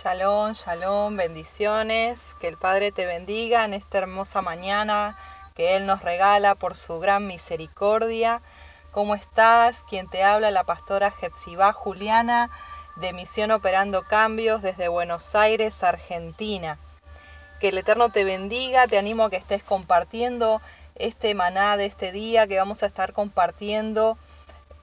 Shalom, shalom, bendiciones. Que el Padre te bendiga en esta hermosa mañana que Él nos regala por su gran misericordia. ¿Cómo estás? Quien te habla, la pastora Jepsibá Juliana de Misión Operando Cambios desde Buenos Aires, Argentina. Que el Eterno te bendiga, te animo a que estés compartiendo este maná de este día que vamos a estar compartiendo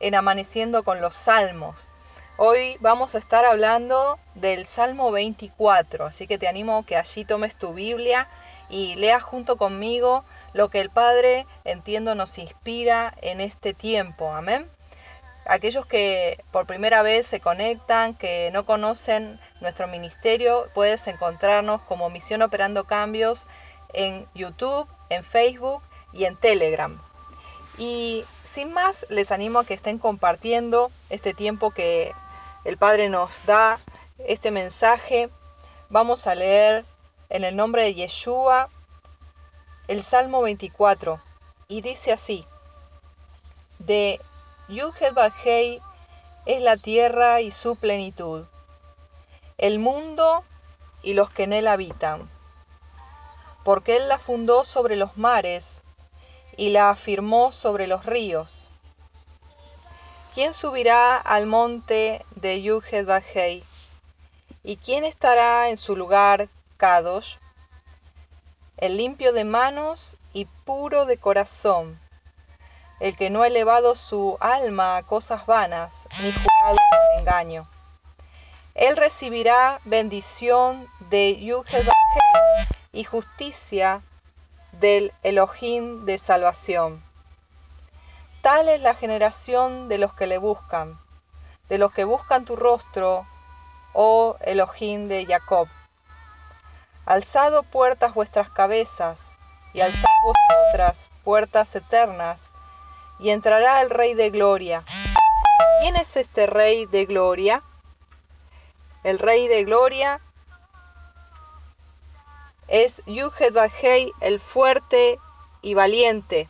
en Amaneciendo con los Salmos. Hoy vamos a estar hablando del Salmo 24, así que te animo que allí tomes tu Biblia y leas junto conmigo lo que el Padre, entiendo, nos inspira en este tiempo. Amén. Aquellos que por primera vez se conectan, que no conocen nuestro ministerio, puedes encontrarnos como Misión Operando Cambios en YouTube, en Facebook y en Telegram. Y sin más, les animo a que estén compartiendo este tiempo que el Padre nos da este mensaje. Vamos a leer en el nombre de Yeshua el Salmo 24 y dice así, de Yuhed Bajei es la tierra y su plenitud, el mundo y los que en él habitan, porque él la fundó sobre los mares y la afirmó sobre los ríos. ¿Quién subirá al monte de Yuhed Bajei? ¿Y quién estará en su lugar, Kadosh? El limpio de manos y puro de corazón, el que no ha elevado su alma a cosas vanas, ni jurado con engaño. Él recibirá bendición de Yuhed Bajei y justicia del Elohim de salvación. Tal es la generación de los que le buscan, de los que buscan tu rostro, oh Elohim de Jacob. Alzado puertas vuestras cabezas, y alzad vosotras puertas eternas, y entrará el Rey de Gloria. ¿Quién es este Rey de Gloria? El Rey de Gloria es Yuhed Bajei, el fuerte y valiente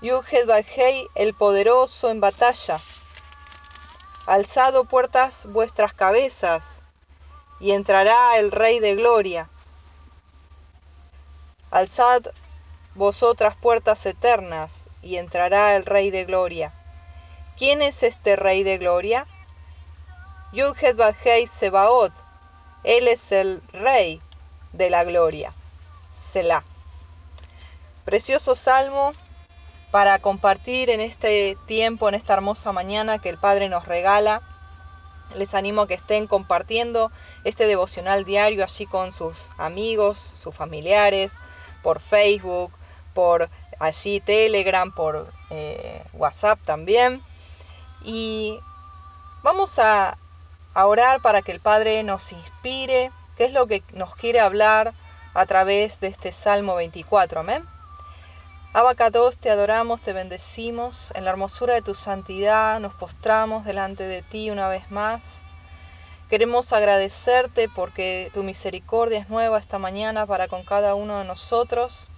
Yuhed Bajei, el poderoso en batalla. Alzado puertas vuestras cabezas, y entrará el Rey de Gloria. Alzad vosotras puertas eternas, y entrará el Rey de Gloria. ¿Quién es este Rey de Gloria? Yuhed Bajei Sebaot. Él es el Rey de la Gloria. Selah. Precioso salmo para compartir en este tiempo, en esta hermosa mañana que el Padre nos regala. Les animo a que estén compartiendo este devocional diario allí con sus amigos, sus familiares, por Facebook, por allí Telegram, por eh, WhatsApp también. Y vamos a, a orar para que el Padre nos inspire, qué es lo que nos quiere hablar a través de este Salmo 24. Amén. Abacados, te adoramos, te bendecimos, en la hermosura de tu santidad nos postramos delante de ti una vez más. Queremos agradecerte porque tu misericordia es nueva esta mañana para con cada uno de nosotros.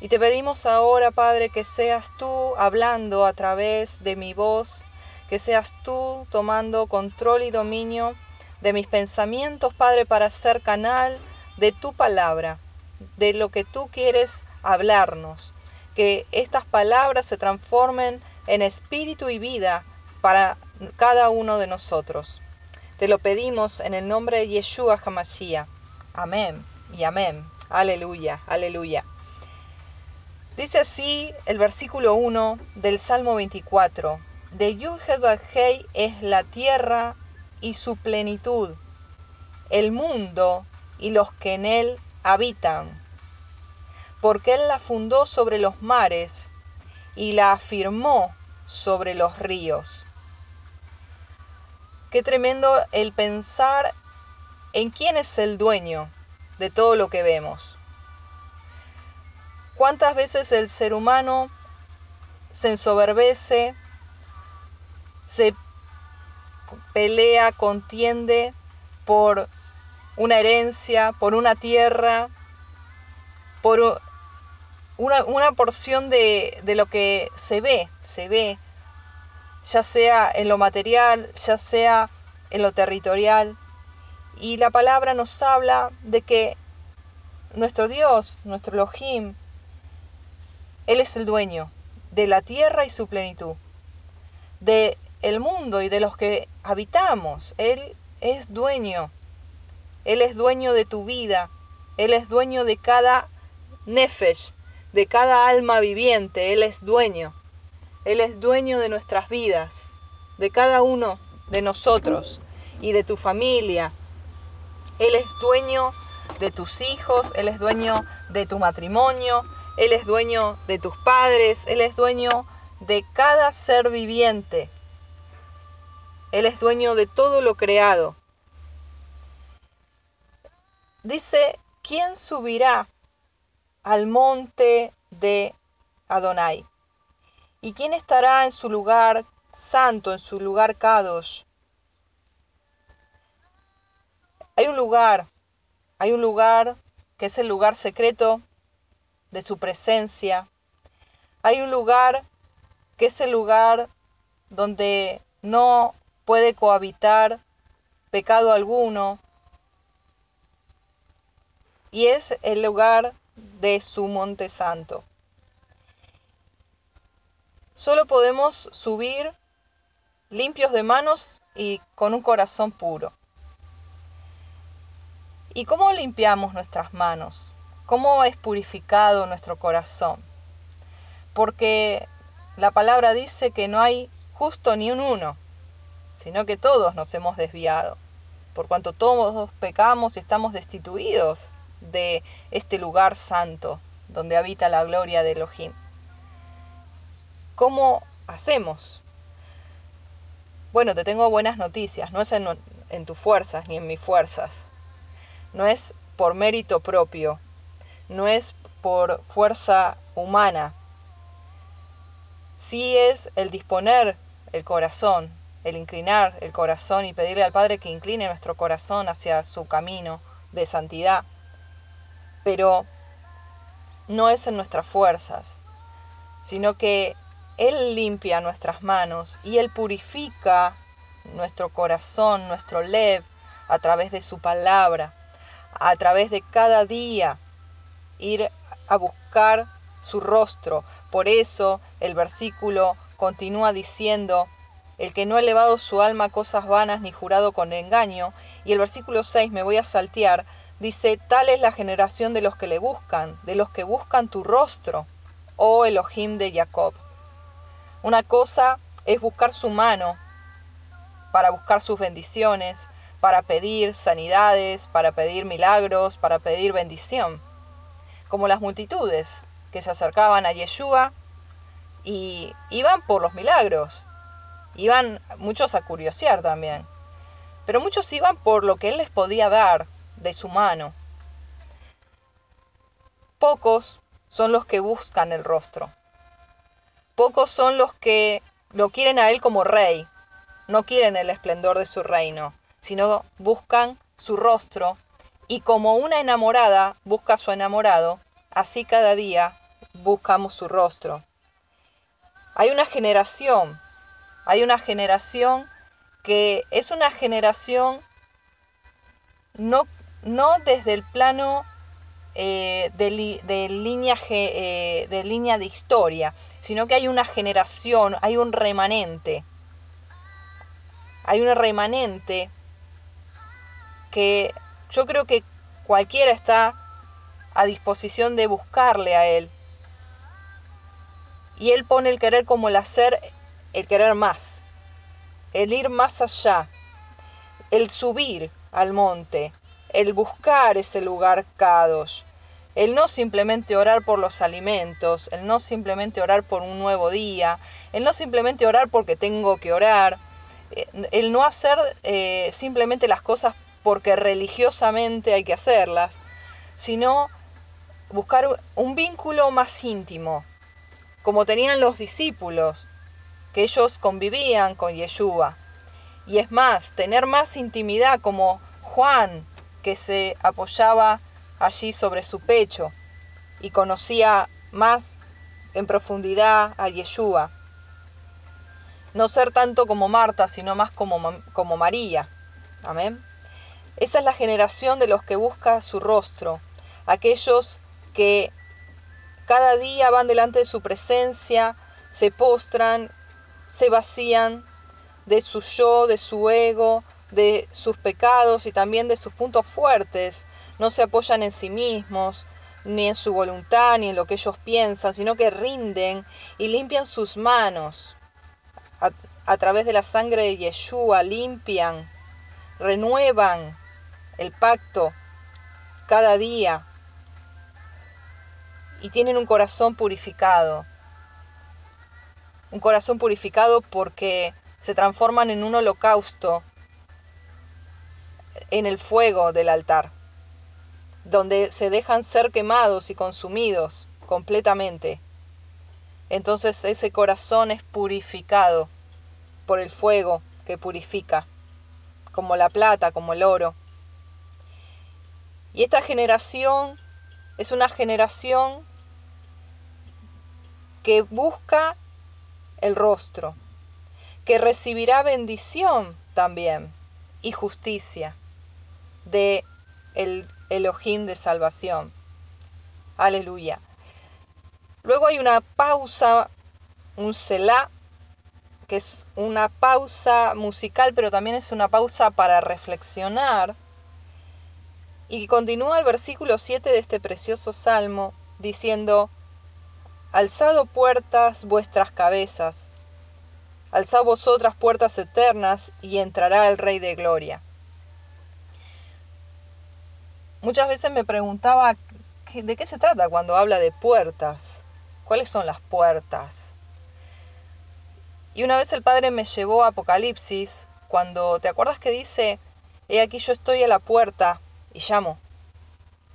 Y te pedimos ahora, Padre, que seas tú hablando a través de mi voz, que seas tú tomando control y dominio de mis pensamientos, Padre, para ser canal de tu palabra, de lo que tú quieres hablarnos que estas palabras se transformen en espíritu y vida para cada uno de nosotros. Te lo pedimos en el nombre de Yeshua Hamashiach. Amén y amén. Aleluya, aleluya. Dice así el versículo 1 del Salmo 24. De Yuhed es la tierra y su plenitud, el mundo y los que en él habitan porque Él la fundó sobre los mares y la afirmó sobre los ríos. Qué tremendo el pensar en quién es el dueño de todo lo que vemos. ¿Cuántas veces el ser humano se ensoberbece, se pelea, contiende por una herencia, por una tierra, por una, porción de, de, lo que se ve, se ve, ya sea en lo material, ya sea en lo territorial. Y la palabra nos habla de que nuestro Dios, nuestro Elohim, Él es el dueño de la tierra y su plenitud, de el mundo y de los que habitamos. Él es dueño. Él es dueño de tu vida. Él es dueño de cada nefesh, de cada alma viviente. Él es dueño. Él es dueño de nuestras vidas, de cada uno de nosotros y de tu familia. Él es dueño de tus hijos, Él es dueño de tu matrimonio, Él es dueño de tus padres, Él es dueño de cada ser viviente. Él es dueño de todo lo creado. Dice, ¿quién subirá al monte de Adonai? ¿Y quién estará en su lugar santo, en su lugar Kadosh? Hay un lugar, hay un lugar que es el lugar secreto de su presencia. Hay un lugar que es el lugar donde no puede cohabitar pecado alguno. Y es el lugar de su monte santo. Solo podemos subir limpios de manos y con un corazón puro. ¿Y cómo limpiamos nuestras manos? ¿Cómo es purificado nuestro corazón? Porque la palabra dice que no hay justo ni un uno sino que todos nos hemos desviado, por cuanto todos pecamos y estamos destituidos de este lugar santo donde habita la gloria de Elohim. ¿Cómo hacemos? Bueno, te tengo buenas noticias, no es en, en tus fuerzas ni en mis fuerzas, no es por mérito propio, no es por fuerza humana, sí es el disponer el corazón, el inclinar el corazón y pedirle al Padre que incline nuestro corazón hacia su camino de santidad. Pero no es en nuestras fuerzas, sino que Él limpia nuestras manos y Él purifica nuestro corazón, nuestro lev, a través de su palabra, a través de cada día ir a buscar su rostro. Por eso el versículo continúa diciendo, el que no ha elevado su alma a cosas vanas ni jurado con engaño. Y el versículo 6, me voy a saltear, dice, tal es la generación de los que le buscan, de los que buscan tu rostro, oh Elohim de Jacob. Una cosa es buscar su mano para buscar sus bendiciones, para pedir sanidades, para pedir milagros, para pedir bendición. Como las multitudes que se acercaban a Yeshua y iban por los milagros, Iban muchos a curiosear también. Pero muchos iban por lo que él les podía dar de su mano. Pocos son los que buscan el rostro. Pocos son los que lo quieren a él como rey. No quieren el esplendor de su reino, sino buscan su rostro. Y como una enamorada busca a su enamorado, así cada día buscamos su rostro. Hay una generación hay una generación que es una generación no, no desde el plano eh, de, línea, eh, de línea de historia, sino que hay una generación, hay un remanente. Hay un remanente que yo creo que cualquiera está a disposición de buscarle a él. Y él pone el querer como el hacer el querer más, el ir más allá, el subir al monte, el buscar ese lugar Kadosh, el no simplemente orar por los alimentos, el no simplemente orar por un nuevo día, el no simplemente orar porque tengo que orar, eh, el no hacer eh, simplemente las cosas porque religiosamente hay que hacerlas, sino buscar un vínculo más íntimo, como tenían los discípulos, que ellos convivían con Yeshua. Y es más, tener más intimidad como Juan, que se apoyaba allí sobre su pecho y conocía más en profundidad a Yeshua. No ser tanto como Marta, sino más como, como María, Amén. Esa es la generación de los que busca su rostro, aquellos que cada día van delante de su presencia, se postran, se vacían de su yo, de su ego, de sus pecados y también de sus puntos fuertes. No se apoyan en sí mismos, ni en su voluntad, ni en lo que ellos piensan, sino que rinden y limpian sus manos. A, través de la sangre de Yeshua limpian, renuevan el pacto cada día y tienen un corazón purificado. Un corazón purificado porque se transforman en un holocausto en el fuego del altar, donde se dejan ser quemados y consumidos completamente. Entonces ese corazón es purificado por el fuego que purifica, como la plata, como el oro. Y esta generación es una generación que busca el rostro, que recibirá bendición también y justicia de el Elohim de salvación. Aleluya. Luego hay una pausa, un selah, que es una pausa musical, pero también es una pausa para reflexionar y continúa el versículo 7 de este precioso salmo diciendo, Alzado puertas vuestras cabezas, alzad vosotras puertas eternas y entrará el Rey de Gloria. Muchas veces me preguntaba de qué se trata cuando habla de puertas, cuáles son las puertas. Y una vez el Padre me llevó a Apocalipsis, cuando, ¿te acuerdas que dice, he aquí yo estoy a la puerta y llamo.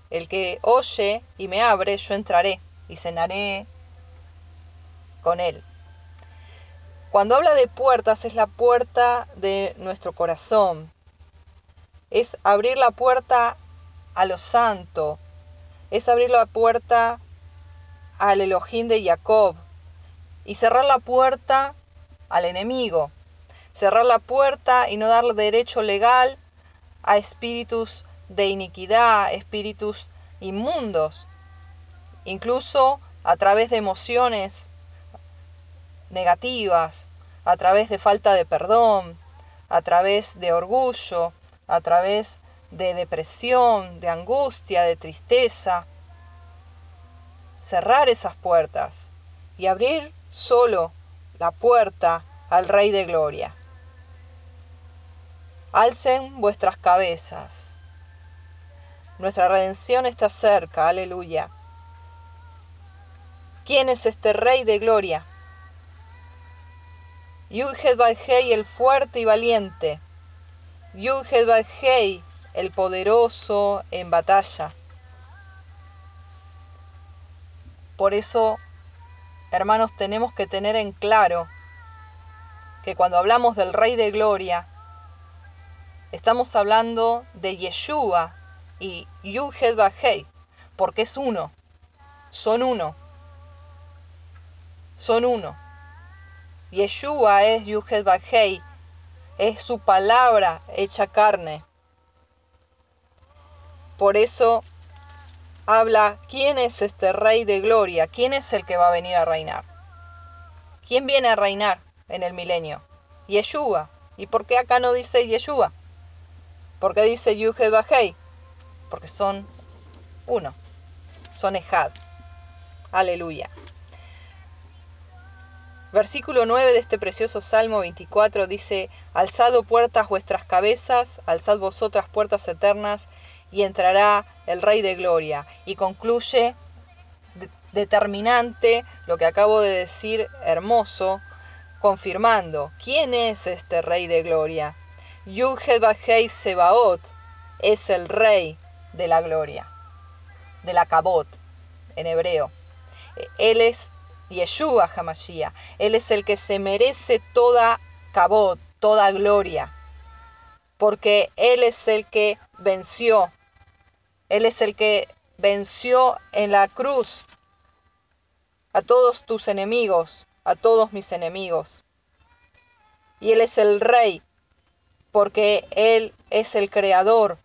El que oye y me abre, yo entraré y cenaré con él. Cuando habla de puertas, es la puerta de nuestro corazón. Es abrir la puerta a lo santo. Es abrir la puerta al Elohim de Jacob. Y cerrar la puerta al enemigo. Cerrar la puerta y no darle derecho legal a espíritus de iniquidad, espíritus inmundos, incluso a través de emociones negativas, a través de falta de perdón, a través de orgullo, a través de depresión, de angustia, de tristeza. Cerrar esas puertas y abrir solo la puerta al Rey de Gloria. Alcen vuestras cabezas nuestra redención está cerca, aleluya. ¿Quién es este Rey de gloria? Yudhed el fuerte y valiente. Yudhed el poderoso en batalla. Por eso, hermanos, tenemos que tener en claro que cuando hablamos del Rey de Gloria, estamos hablando de Yeshua, y Yuhed Bajei, porque es uno, son uno, son uno. Yeshua es Yuhed Bajei, es su palabra hecha carne. Por eso habla quién es este rey de gloria, quién es el que va a venir a reinar. ¿Quién viene a reinar en el milenio? Yeshua. ¿Y por qué acá no dice Yeshua? ¿Por qué dice Yuhed Bajei? porque son uno, son Ejad. Aleluya. Versículo 9 de este precioso Salmo 24 dice, Alzado puertas vuestras cabezas, alzad vosotras puertas eternas, y entrará el Rey de Gloria. Y concluye determinante lo que acabo de decir, hermoso, confirmando, ¿quién es este Rey de Gloria? Yuhed Sebaot es el Rey de la gloria, de la cabot en hebreo. Él es Yeshua Hamashiach. Él es el que se merece toda cabot, toda gloria. Porque Él es el que venció. Él es el que venció en la cruz a todos tus enemigos, a todos mis enemigos. Y Él es el rey porque Él es el creador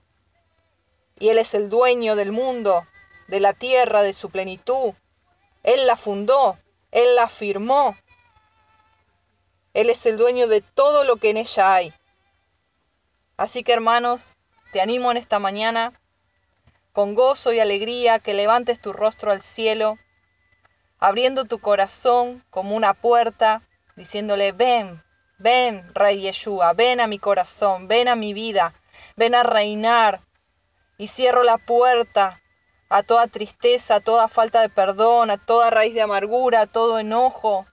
y Él es el dueño del mundo, de la tierra, de su plenitud. Él la fundó, Él la firmó. Él es el dueño de todo lo que en ella hay. Así que hermanos, te animo en esta mañana, con gozo y alegría, que levantes tu rostro al cielo, abriendo tu corazón como una puerta, diciéndole, ven, ven, Rey Yeshua, ven a mi corazón, ven a mi vida, ven a reinar. Y cierro la puerta a toda tristeza, a toda falta de perdón, a toda raíz de amargura, a todo enojo,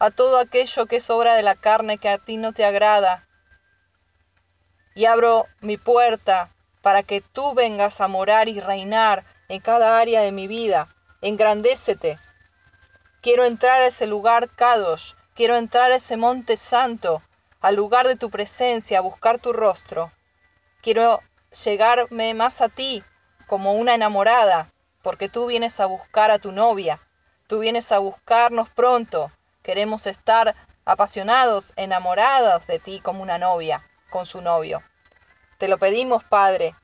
a todo aquello que es obra de la carne que a ti no te agrada. Y abro mi puerta para que tú vengas a morar y reinar en cada área de mi vida. Engrandécete. Quiero entrar a ese lugar Kadosh, quiero entrar a ese monte santo, al lugar de tu presencia, a buscar tu rostro. Quiero llegarme más a ti como una enamorada, porque tú vienes a buscar a tu novia, tú vienes a buscarnos pronto, queremos estar apasionados, enamorados de ti como una novia, con su novio. Te lo pedimos, Padre.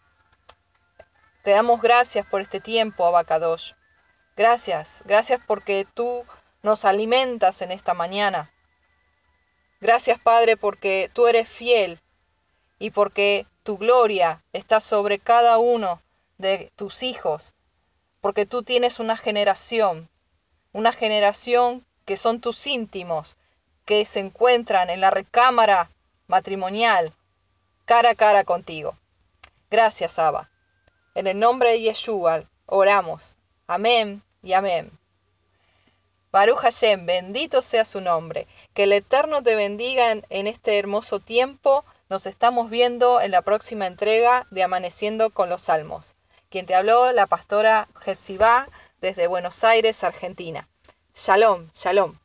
Te damos gracias por este tiempo, Abacadosh. Gracias, gracias porque tú nos alimentas en esta mañana. Gracias, Padre, porque tú eres fiel y porque tu gloria está sobre cada uno de tus hijos, porque tú tienes una generación, una generación que son tus íntimos, que se encuentran en la recámara matrimonial, cara a cara contigo. Gracias, Abba. En el nombre de Yeshua oramos. Amén y amén. Baruch Hashem, bendito sea su nombre. Que el Eterno te bendiga en, este hermoso tiempo. Nos estamos viendo en la próxima entrega de Amaneciendo con los Salmos. Quien te habló, la pastora Jefsibá, desde Buenos Aires, Argentina. Shalom, shalom.